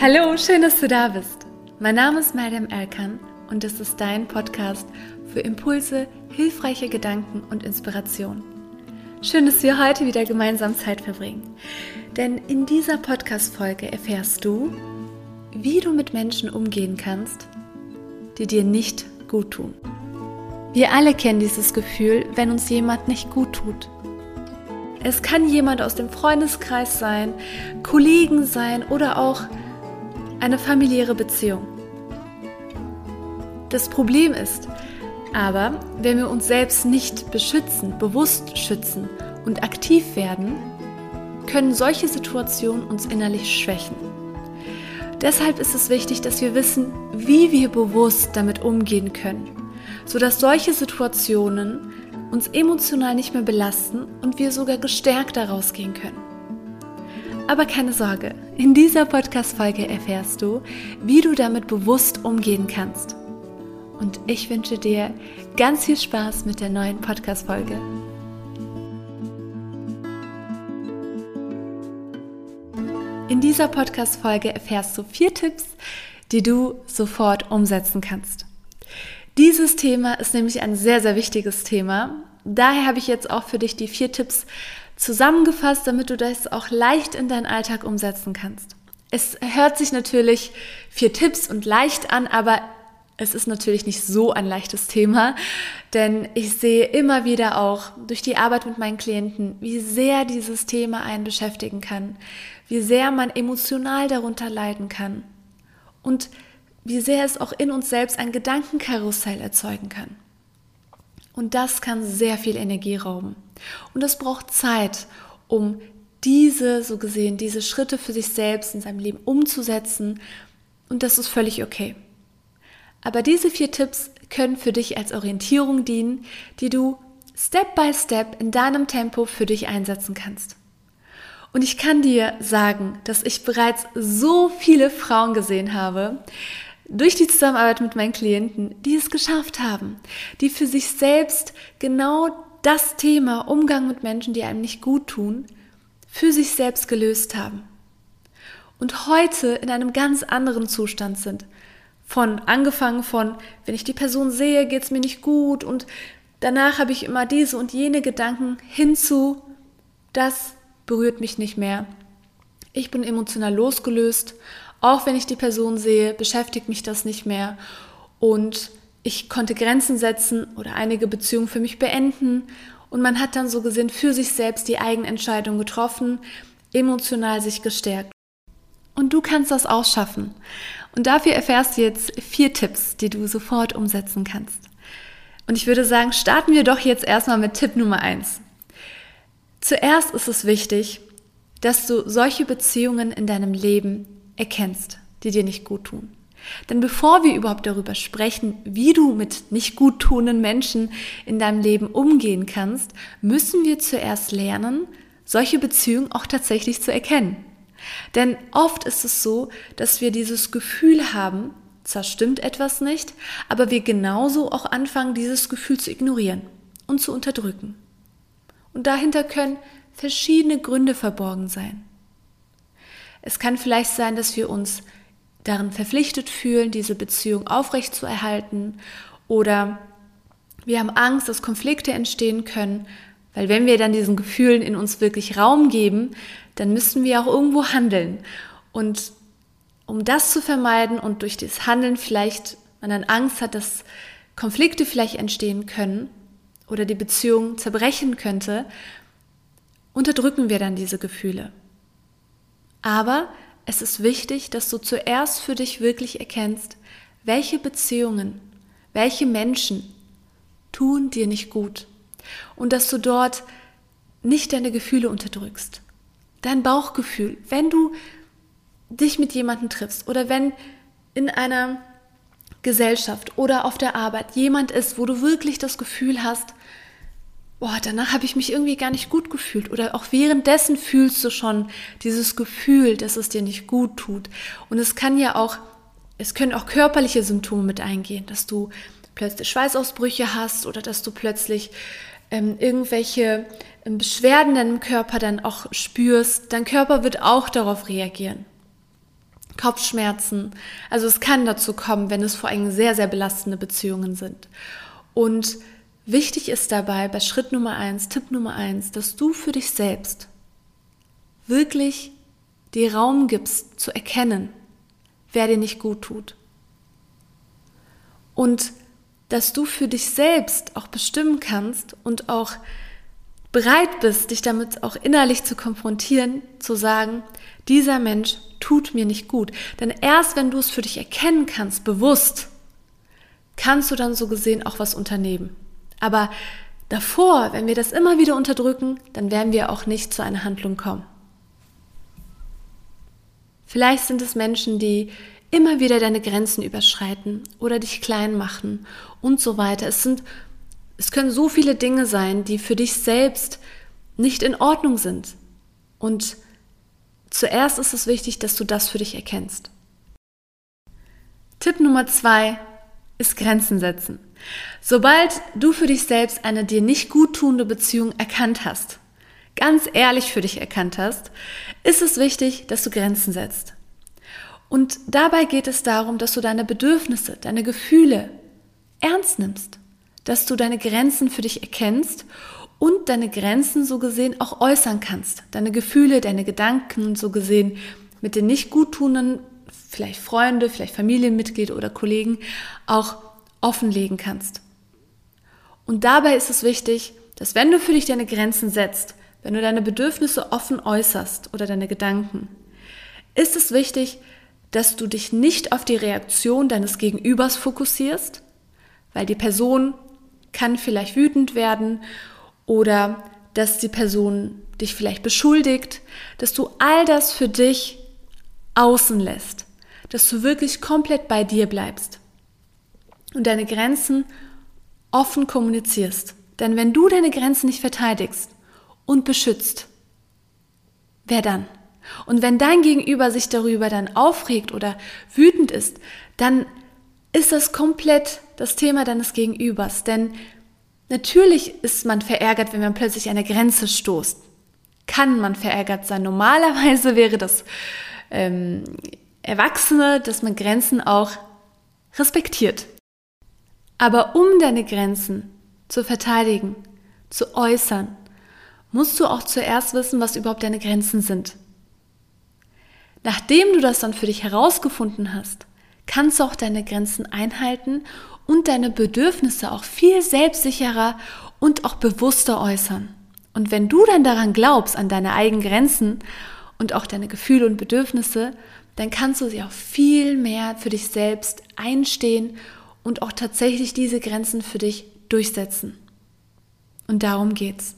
Hallo, schön, dass du da bist. Mein Name ist Madame Erkan und es ist dein Podcast für Impulse, hilfreiche Gedanken und Inspiration. Schön, dass wir heute wieder gemeinsam Zeit verbringen. Denn in dieser Podcast-Folge erfährst du, wie du mit Menschen umgehen kannst, die dir nicht gut tun. Wir alle kennen dieses Gefühl, wenn uns jemand nicht gut tut. Es kann jemand aus dem Freundeskreis sein, Kollegen sein oder auch eine familiäre Beziehung. Das Problem ist aber, wenn wir uns selbst nicht beschützen, bewusst schützen und aktiv werden, können solche Situationen uns innerlich schwächen. Deshalb ist es wichtig, dass wir wissen, wie wir bewusst damit umgehen können, sodass solche Situationen uns emotional nicht mehr belasten und wir sogar gestärkt daraus gehen können. Aber keine Sorge, in dieser Podcast-Folge erfährst du, wie du damit bewusst umgehen kannst. Und ich wünsche dir ganz viel Spaß mit der neuen Podcast-Folge. In dieser Podcast-Folge erfährst du vier Tipps, die du sofort umsetzen kannst. Dieses Thema ist nämlich ein sehr, sehr wichtiges Thema. Daher habe ich jetzt auch für dich die vier Tipps zusammengefasst, damit du das auch leicht in deinen Alltag umsetzen kannst. Es hört sich natürlich vier Tipps und leicht an, aber es ist natürlich nicht so ein leichtes Thema, denn ich sehe immer wieder auch durch die Arbeit mit meinen Klienten, wie sehr dieses Thema einen beschäftigen kann, wie sehr man emotional darunter leiden kann und wie sehr es auch in uns selbst ein Gedankenkarussell erzeugen kann. Und das kann sehr viel Energie rauben. Und es braucht Zeit, um diese, so gesehen, diese Schritte für sich selbst in seinem Leben umzusetzen. Und das ist völlig okay. Aber diese vier Tipps können für dich als Orientierung dienen, die du Step by Step in deinem Tempo für dich einsetzen kannst. Und ich kann dir sagen, dass ich bereits so viele Frauen gesehen habe, durch die Zusammenarbeit mit meinen Klienten, die es geschafft haben, die für sich selbst genau das Thema Umgang mit Menschen, die einem nicht gut tun, für sich selbst gelöst haben. Und heute in einem ganz anderen Zustand sind. Von angefangen von, wenn ich die Person sehe, geht es mir nicht gut und danach habe ich immer diese und jene Gedanken hinzu, das berührt mich nicht mehr. Ich bin emotional losgelöst auch wenn ich die Person sehe, beschäftigt mich das nicht mehr und ich konnte Grenzen setzen oder einige Beziehungen für mich beenden und man hat dann so gesehen für sich selbst die Eigenentscheidung getroffen, emotional sich gestärkt. Und du kannst das auch schaffen. Und dafür erfährst du jetzt vier Tipps, die du sofort umsetzen kannst. Und ich würde sagen, starten wir doch jetzt erstmal mit Tipp Nummer eins. Zuerst ist es wichtig, dass du solche Beziehungen in deinem Leben erkennst, die dir nicht gut tun. Denn bevor wir überhaupt darüber sprechen, wie du mit nicht gut tuenden Menschen in deinem Leben umgehen kannst, müssen wir zuerst lernen, solche Beziehungen auch tatsächlich zu erkennen. Denn oft ist es so, dass wir dieses Gefühl haben, zwar stimmt etwas nicht, aber wir genauso auch anfangen, dieses Gefühl zu ignorieren und zu unterdrücken. Und dahinter können verschiedene Gründe verborgen sein. Es kann vielleicht sein, dass wir uns darin verpflichtet fühlen, diese Beziehung aufrechtzuerhalten oder wir haben Angst, dass Konflikte entstehen können, weil wenn wir dann diesen Gefühlen in uns wirklich Raum geben, dann müssen wir auch irgendwo handeln. Und um das zu vermeiden und durch das Handeln vielleicht man dann Angst hat, dass Konflikte vielleicht entstehen können oder die Beziehung zerbrechen könnte, unterdrücken wir dann diese Gefühle. Aber es ist wichtig, dass du zuerst für dich wirklich erkennst, welche Beziehungen, welche Menschen tun dir nicht gut und dass du dort nicht deine Gefühle unterdrückst. Dein Bauchgefühl, wenn du dich mit jemandem triffst oder wenn in einer Gesellschaft oder auf der Arbeit jemand ist, wo du wirklich das Gefühl hast, boah, danach habe ich mich irgendwie gar nicht gut gefühlt. Oder auch währenddessen fühlst du schon dieses Gefühl, dass es dir nicht gut tut. Und es kann ja auch, es können auch körperliche Symptome mit eingehen, dass du plötzlich Schweißausbrüche hast oder dass du plötzlich ähm, irgendwelche ähm, Beschwerden in deinem Körper dann auch spürst. Dein Körper wird auch darauf reagieren. Kopfschmerzen. Also es kann dazu kommen, wenn es vor allem sehr, sehr belastende Beziehungen sind. Und wichtig ist dabei bei Schritt Nummer eins, Tipp Nummer eins, dass du für dich selbst wirklich dir Raum gibst zu erkennen, wer dir nicht gut tut. Und dass du für dich selbst auch bestimmen kannst und auch bereit bist, dich damit auch innerlich zu konfrontieren, zu sagen, dieser Mensch tut mir nicht gut. Denn erst wenn du es für dich erkennen kannst, bewusst, kannst du dann so gesehen auch was unternehmen. Aber davor, wenn wir das immer wieder unterdrücken, dann werden wir auch nicht zu einer Handlung kommen. Vielleicht sind es Menschen, die immer wieder deine Grenzen überschreiten oder dich klein machen und so weiter. Es sind, es können so viele Dinge sein, die für dich selbst nicht in Ordnung sind. Und zuerst ist es wichtig, dass du das für dich erkennst. Tipp Nummer zwei ist Grenzen setzen. Sobald du für dich selbst eine dir nicht gut tuende Beziehung erkannt hast, ganz ehrlich für dich erkannt hast, ist es wichtig, dass du Grenzen setzt. Und dabei geht es darum, dass du deine Bedürfnisse, deine Gefühle ernst nimmst, dass du deine Grenzen für dich erkennst und deine Grenzen so gesehen auch äußern kannst, deine Gefühle, deine Gedanken so gesehen mit den nicht guttunenden, vielleicht Freunde, vielleicht Familienmitglieder oder Kollegen auch offenlegen kannst. Und dabei ist es wichtig, dass wenn du für dich deine Grenzen setzt, wenn du deine Bedürfnisse offen äußerst oder deine Gedanken, ist es wichtig, dass du dich nicht auf die Reaktion deines Gegenübers fokussierst, weil die Person kann vielleicht wütend werden oder dass die Person dich vielleicht beschuldigt, dass du all das für dich außen lässt, dass du wirklich komplett bei dir bleibst und deine Grenzen offen kommunizierst. Denn wenn du deine Grenzen nicht verteidigst und beschützt, wer dann? Und wenn dein Gegenüber sich darüber dann aufregt oder wütend ist, dann ist das komplett das Thema deines Gegenübers. Denn natürlich ist man verärgert, wenn man plötzlich eine Grenze stoßt. Kann man verärgert sein. Normalerweise wäre das ähm, Erwachsene, dass man Grenzen auch respektiert. Aber um deine Grenzen zu verteidigen, zu äußern, musst du auch zuerst wissen, was überhaupt deine Grenzen sind. Nachdem du das dann für dich herausgefunden hast, kannst du auch deine Grenzen einhalten und deine Bedürfnisse auch viel selbstsicherer und auch bewusster äußern. Und wenn du dann daran glaubst, an deine eigenen Grenzen und auch deine Gefühle und Bedürfnisse, dann kannst du sie auch viel mehr für dich selbst einstehen und auch tatsächlich diese Grenzen für dich durchsetzen. Und darum geht's.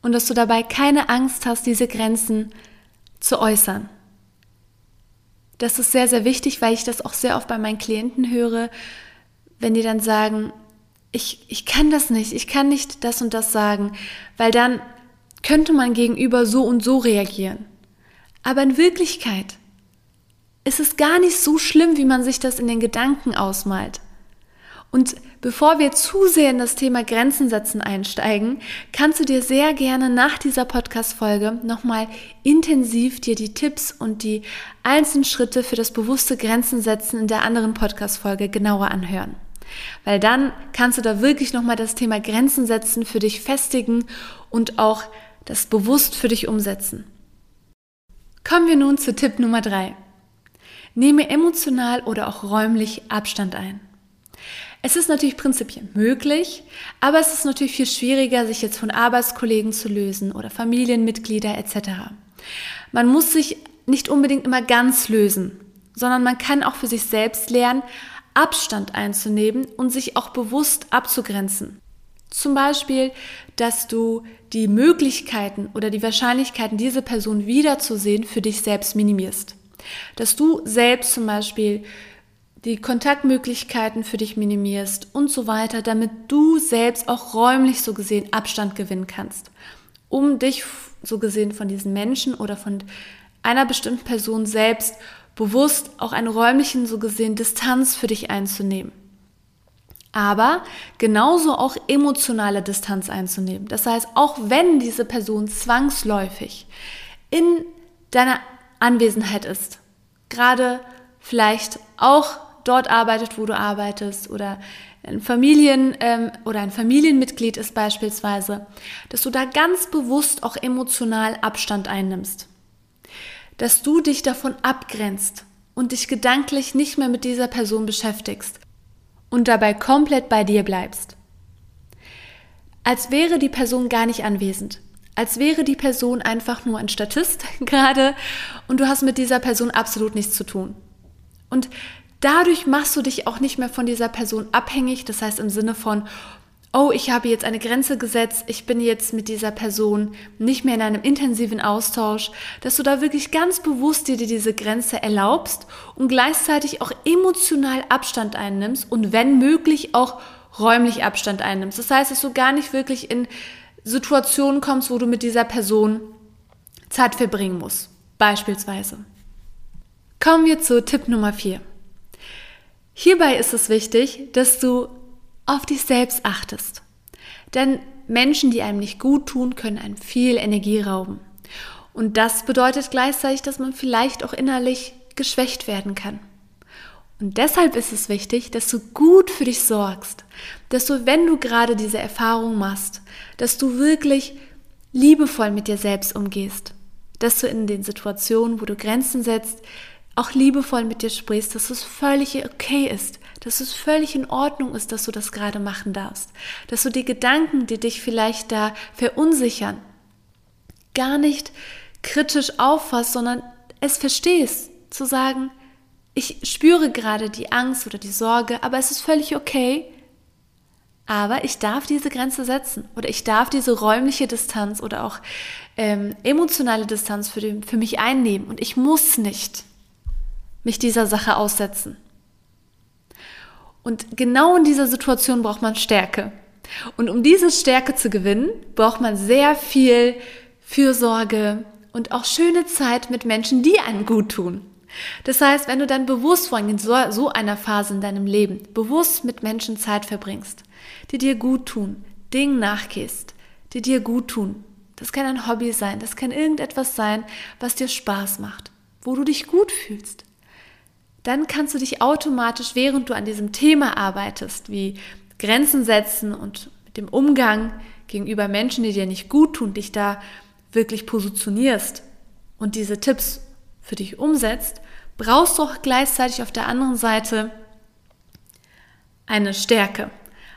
Und dass du dabei keine Angst hast, diese Grenzen zu äußern. Das ist sehr, sehr wichtig, weil ich das auch sehr oft bei meinen Klienten höre, wenn die dann sagen, ich, ich kann das nicht, ich kann nicht das und das sagen, weil dann könnte man gegenüber so und so reagieren. Aber in Wirklichkeit ist es gar nicht so schlimm, wie man sich das in den Gedanken ausmalt. Und bevor wir zu sehr in das Thema Grenzen setzen einsteigen, kannst du dir sehr gerne nach dieser Podcast-Folge nochmal intensiv dir die Tipps und die einzelnen Schritte für das bewusste Grenzen setzen in der anderen Podcast-Folge genauer anhören. Weil dann kannst du da wirklich nochmal das Thema Grenzen setzen für dich festigen und auch das bewusst für dich umsetzen. Kommen wir nun zu Tipp Nummer drei. Nehme emotional oder auch räumlich Abstand ein. Es ist natürlich prinzipiell möglich, aber es ist natürlich viel schwieriger, sich jetzt von Arbeitskollegen zu lösen oder Familienmitglieder etc. Man muss sich nicht unbedingt immer ganz lösen, sondern man kann auch für sich selbst lernen, Abstand einzunehmen und sich auch bewusst abzugrenzen. Zum Beispiel, dass du die Möglichkeiten oder die Wahrscheinlichkeiten, diese Person wiederzusehen, für dich selbst minimierst. Dass du selbst zum Beispiel die Kontaktmöglichkeiten für dich minimierst und so weiter, damit du selbst auch räumlich so gesehen Abstand gewinnen kannst, um dich so gesehen von diesen Menschen oder von einer bestimmten Person selbst bewusst auch eine räumlichen so gesehen Distanz für dich einzunehmen. Aber genauso auch emotionale Distanz einzunehmen. Das heißt, auch wenn diese Person zwangsläufig in deiner Anwesenheit ist, gerade vielleicht auch dort arbeitet, wo du arbeitest oder ein Familien ähm, oder ein Familienmitglied ist beispielsweise, dass du da ganz bewusst auch emotional Abstand einnimmst, dass du dich davon abgrenzt und dich gedanklich nicht mehr mit dieser Person beschäftigst und dabei komplett bei dir bleibst. Als wäre die Person gar nicht anwesend, als wäre die Person einfach nur ein Statist gerade und du hast mit dieser Person absolut nichts zu tun. Und dadurch machst du dich auch nicht mehr von dieser Person abhängig, das heißt im Sinne von, oh, ich habe jetzt eine Grenze gesetzt, ich bin jetzt mit dieser Person nicht mehr in einem intensiven Austausch, dass du da wirklich ganz bewusst dir diese Grenze erlaubst und gleichzeitig auch emotional Abstand einnimmst und wenn möglich auch räumlich Abstand einnimmst. Das heißt, dass du gar nicht wirklich in Situationen kommst, wo du mit dieser Person Zeit verbringen musst. Beispielsweise. Kommen wir zu Tipp Nummer 4. Hierbei ist es wichtig, dass du auf dich selbst achtest. Denn Menschen, die einem nicht gut tun, können einem viel Energie rauben. Und das bedeutet gleichzeitig, dass man vielleicht auch innerlich geschwächt werden kann. Und deshalb ist es wichtig, dass du gut für dich sorgst, dass du, wenn du gerade diese Erfahrung machst, dass du wirklich liebevoll mit dir selbst umgehst, dass du in den Situationen, wo du Grenzen setzt, auch liebevoll mit dir sprichst, dass es völlig okay ist, dass es völlig in Ordnung ist, dass du das gerade machen darfst, dass du die Gedanken, die dich vielleicht da verunsichern, gar nicht kritisch auffasst, sondern es verstehst, zu sagen, ich spüre gerade die Angst oder die Sorge, aber es ist völlig okay. Aber ich darf diese Grenze setzen oder ich darf diese räumliche Distanz oder auch ähm, emotionale Distanz für, den, für mich einnehmen und ich muss nicht mich dieser Sache aussetzen. Und genau in dieser Situation braucht man Stärke. Und um diese Stärke zu gewinnen, braucht man sehr viel Fürsorge und auch schöne Zeit mit Menschen, die einem gut tun. Das heißt, wenn du dann bewusst vor in so, so einer Phase in deinem Leben bewusst mit Menschen Zeit verbringst, die dir gut tun, Dingen nachgehst, die dir gut tun, das kann ein Hobby sein, das kann irgendetwas sein, was dir Spaß macht, wo du dich gut fühlst, dann kannst du dich automatisch, während du an diesem Thema arbeitest, wie Grenzen setzen und mit dem Umgang gegenüber Menschen, die dir nicht gut tun, dich da wirklich positionierst und diese Tipps für dich umsetzt, brauchst du auch gleichzeitig auf der anderen Seite eine Stärke.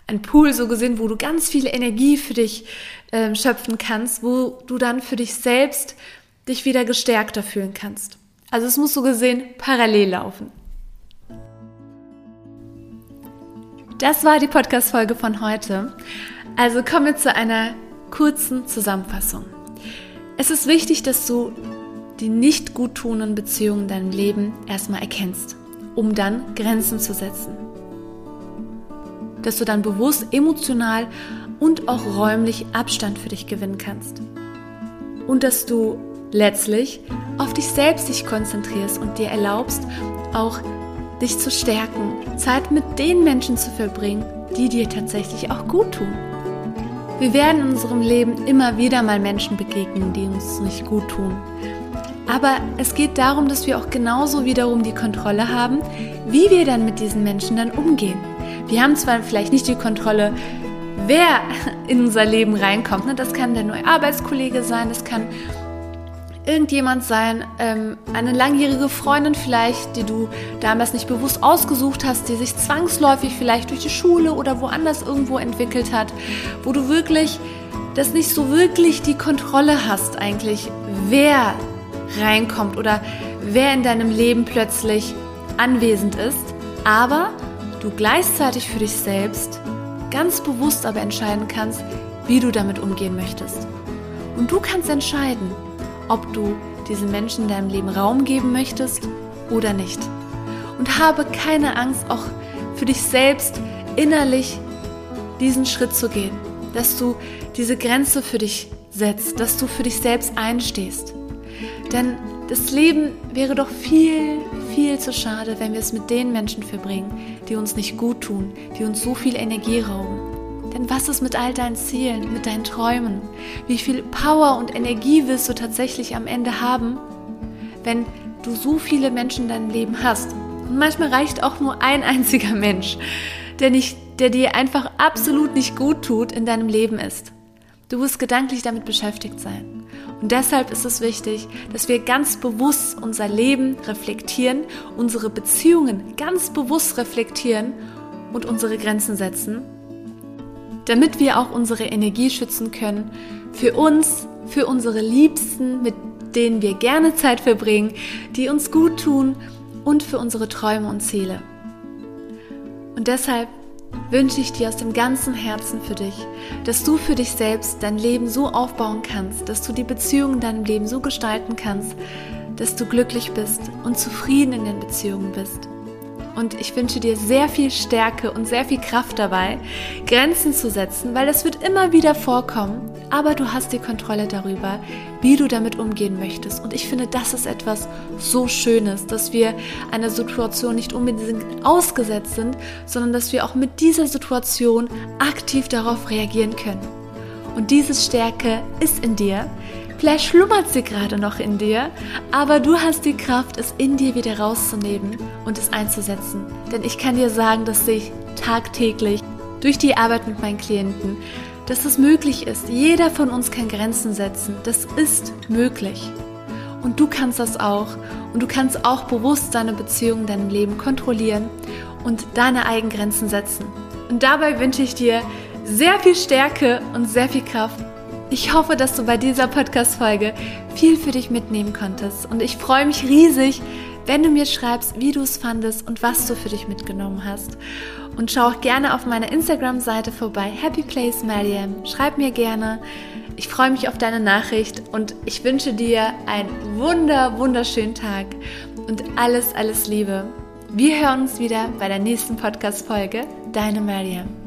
Ein Pool so gesehen, wo du ganz viel Energie für dich äh, schöpfen kannst, wo du dann für dich selbst dich wieder gestärkter fühlen kannst. Also es muss so gesehen parallel laufen. Das war die Podcast-Folge von heute. Also kommen wir zu einer kurzen Zusammenfassung. Es ist wichtig, dass du die nicht guttunenden Beziehungen in deinem Leben erstmal erkennst, um dann Grenzen zu setzen. Dass du dann bewusst emotional und auch räumlich Abstand für dich gewinnen kannst. Und dass du letztlich auf dich selbst dich konzentrierst und dir erlaubst, auch dich zu stärken, Zeit mit den Menschen zu verbringen, die dir tatsächlich auch gut tun. Wir werden in unserem Leben immer wieder mal Menschen begegnen, die uns nicht gut tun. Aber es geht darum, dass wir auch genauso wiederum die Kontrolle haben, wie wir dann mit diesen Menschen dann umgehen. Wir haben zwar vielleicht nicht die Kontrolle, wer in unser Leben reinkommt. Ne? Das kann der neue Arbeitskollege sein, das kann irgendjemand sein, ähm, eine langjährige Freundin vielleicht, die du damals nicht bewusst ausgesucht hast, die sich zwangsläufig vielleicht durch die Schule oder woanders irgendwo entwickelt hat, wo du wirklich das nicht so wirklich die Kontrolle hast eigentlich, wer reinkommt oder wer in deinem Leben plötzlich anwesend ist, aber du gleichzeitig für dich selbst ganz bewusst aber entscheiden kannst, wie du damit umgehen möchtest. Und du kannst entscheiden, ob du diesen Menschen in deinem Leben Raum geben möchtest oder nicht. Und habe keine Angst, auch für dich selbst innerlich diesen Schritt zu gehen, dass du diese Grenze für dich setzt, dass du für dich selbst einstehst. Denn das Leben wäre doch viel, viel zu schade, wenn wir es mit den Menschen verbringen, die uns nicht gut tun, die uns so viel Energie rauben. Denn was ist mit all deinen Zielen, mit deinen Träumen? Wie viel Power und Energie wirst du tatsächlich am Ende haben, wenn du so viele Menschen in deinem Leben hast. Und manchmal reicht auch nur ein einziger Mensch, der, nicht, der dir einfach absolut nicht gut tut in deinem Leben ist. Du wirst gedanklich damit beschäftigt sein. Und deshalb ist es wichtig, dass wir ganz bewusst unser Leben reflektieren, unsere Beziehungen ganz bewusst reflektieren und unsere Grenzen setzen, damit wir auch unsere Energie schützen können für uns, für unsere Liebsten, mit denen wir gerne Zeit verbringen, die uns gut tun und für unsere Träume und Ziele. Und deshalb wünsche ich dir aus dem ganzen Herzen für dich, dass du für dich selbst dein Leben so aufbauen kannst, dass du die Beziehungen in deinem Leben so gestalten kannst, dass du glücklich bist und zufrieden in den Beziehungen bist. Und ich wünsche dir sehr viel Stärke und sehr viel Kraft dabei, Grenzen zu setzen, weil das wird immer wieder vorkommen. Aber du hast die Kontrolle darüber, wie du damit umgehen möchtest. Und ich finde, das ist etwas so Schönes, dass wir einer Situation nicht unbedingt ausgesetzt sind, sondern dass wir auch mit dieser Situation aktiv darauf reagieren können. Und diese Stärke ist in dir. Vielleicht schlummert sie gerade noch in dir, aber du hast die Kraft, es in dir wieder rauszunehmen und es einzusetzen. Denn ich kann dir sagen, dass ich tagtäglich durch die Arbeit mit meinen Klienten, dass es möglich ist. Jeder von uns kann Grenzen setzen. Das ist möglich. Und du kannst das auch. Und du kannst auch bewusst deine Beziehungen, dein Leben kontrollieren und deine eigenen Grenzen setzen. Und dabei wünsche ich dir sehr viel Stärke und sehr viel Kraft ich hoffe, dass du bei dieser Podcast-Folge viel für dich mitnehmen konntest. Und ich freue mich riesig, wenn du mir schreibst, wie du es fandest und was du für dich mitgenommen hast. Und schau auch gerne auf meiner Instagram-Seite vorbei, Happy Place Mariam. Schreib mir gerne. Ich freue mich auf deine Nachricht und ich wünsche dir einen wunder, wunderschönen Tag und alles, alles Liebe. Wir hören uns wieder bei der nächsten Podcast-Folge. Deine Mariam.